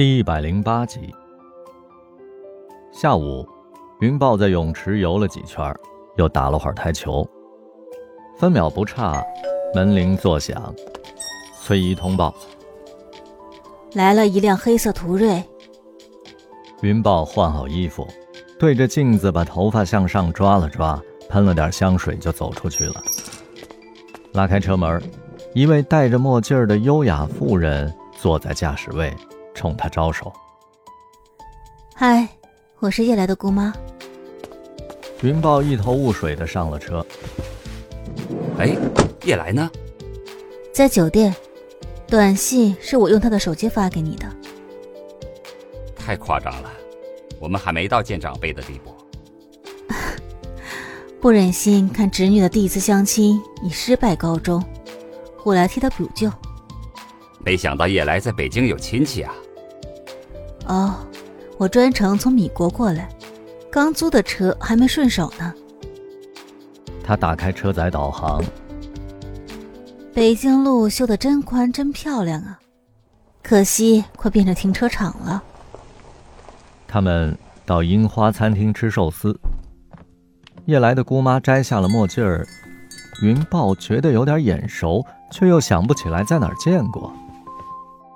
第一百零八集。下午，云豹在泳池游了几圈，又打了会儿台球。分秒不差，门铃作响，崔姨通报：来了一辆黑色途锐。云豹换好衣服，对着镜子把头发向上抓了抓，喷了点香水，就走出去了。拉开车门，一位戴着墨镜的优雅妇人坐在驾驶位。冲他招手。嗨，我是夜来的姑妈。云豹一头雾水的上了车。哎，夜来呢？在酒店，短信是我用他的手机发给你的。太夸张了，我们还没到见长辈的地步。不忍心看侄女的第一次相亲以失败告终，我来替她补救。没想到夜来在北京有亲戚啊。哦，我专程从米国过来，刚租的车还没顺手呢。他打开车载导航。北京路修的真宽真漂亮啊，可惜快变成停车场了。他们到樱花餐厅吃寿司。夜来的姑妈摘下了墨镜儿，云豹觉得有点眼熟，却又想不起来在哪儿见过。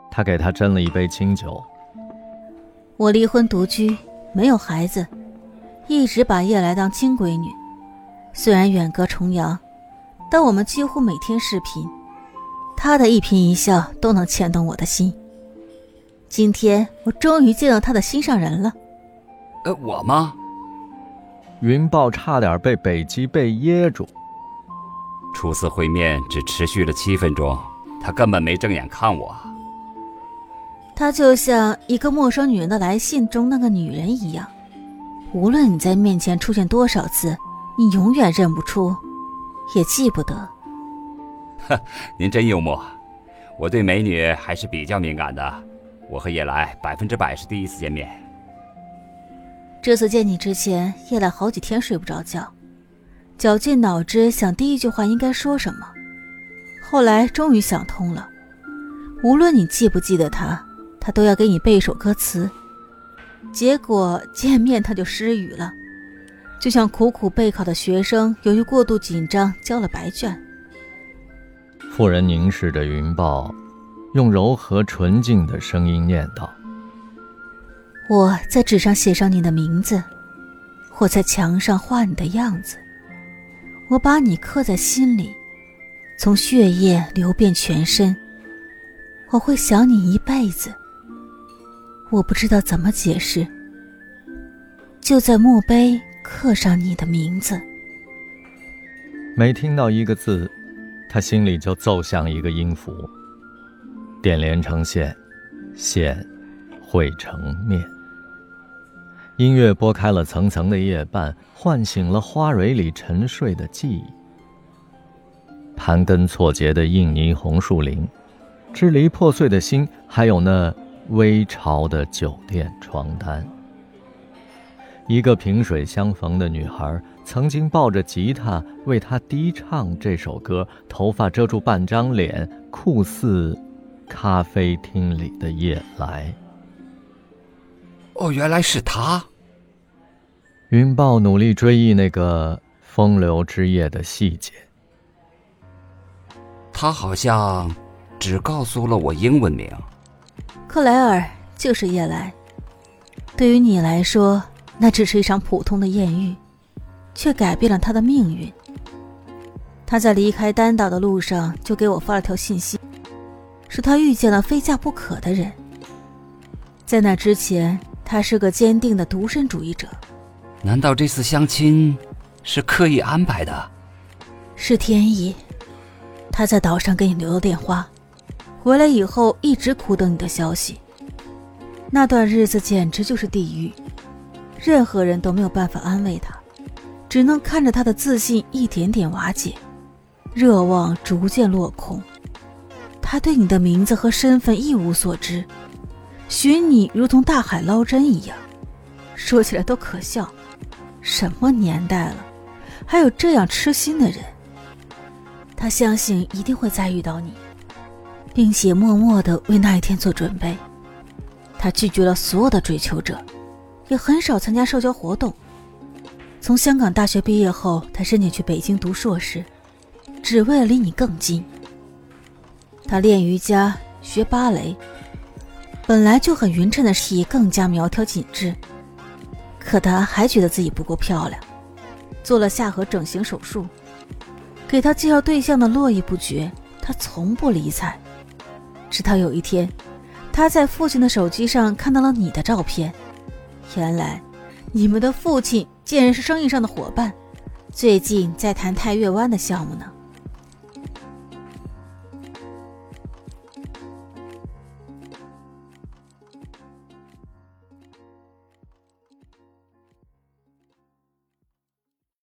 他给她斟了一杯清酒。我离婚独居，没有孩子，一直把夜来当亲闺女。虽然远隔重洋，但我们几乎每天视频，她的一颦一笑都能牵动我的心。今天我终于见到她的心上人了。呃，我吗？云豹差点被北极贝噎住。初次会面只持续了七分钟，他根本没正眼看我。她就像一个陌生女人的来信中那个女人一样，无论你在面前出现多少次，你永远认不出，也记不得。呵，您真幽默。我对美女还是比较敏感的。我和叶来百分之百是第一次见面。这次见你之前，叶来好几天睡不着觉，绞尽脑汁想第一句话应该说什么。后来终于想通了，无论你记不记得他。他都要给你背一首歌词，结果见面他就失语了，就像苦苦备考的学生由于过度紧张交了白卷。妇人凝视着云豹，用柔和纯净的声音念道：“我在纸上写上你的名字，我在墙上画你的样子，我把你刻在心里，从血液流遍全身，我会想你一辈子。”我不知道怎么解释，就在墓碑刻上你的名字。每听到一个字，他心里就奏响一个音符，点连成线，线汇成面。音乐拨开了层层的夜半，唤醒了花蕊里沉睡的记忆。盘根错节的印尼红树林，支离破碎的心，还有那。微潮的酒店床单。一个萍水相逢的女孩曾经抱着吉他为他低唱这首歌，头发遮住半张脸，酷似咖啡厅里的夜来。哦，原来是他。云豹努力追忆那个风流之夜的细节。他好像只告诉了我英文名。克莱尔就是夜来，对于你来说，那只是一场普通的艳遇，却改变了他的命运。他在离开丹岛的路上就给我发了条信息，说他遇见了非嫁不可的人。在那之前，他是个坚定的独身主义者。难道这次相亲是刻意安排的？是天意。他在岛上给你留了电话。回来以后一直苦等你的消息，那段日子简直就是地狱，任何人都没有办法安慰他，只能看着他的自信一点点瓦解，热望逐渐落空。他对你的名字和身份一无所知，寻你如同大海捞针一样，说起来都可笑。什么年代了，还有这样痴心的人？他相信一定会再遇到你。并且默默的为那一天做准备。他拒绝了所有的追求者，也很少参加社交活动。从香港大学毕业后，他申请去北京读硕士，只为了离你更近。他练瑜伽、学芭蕾，本来就很匀称的身体更加苗条紧致，可他还觉得自己不够漂亮，做了下颌整形手术。给他介绍对象的络绎不绝，他从不理睬。直到有一天，他在父亲的手机上看到了你的照片，原来你们的父亲竟然是生意上的伙伴，最近在谈太月湾的项目呢。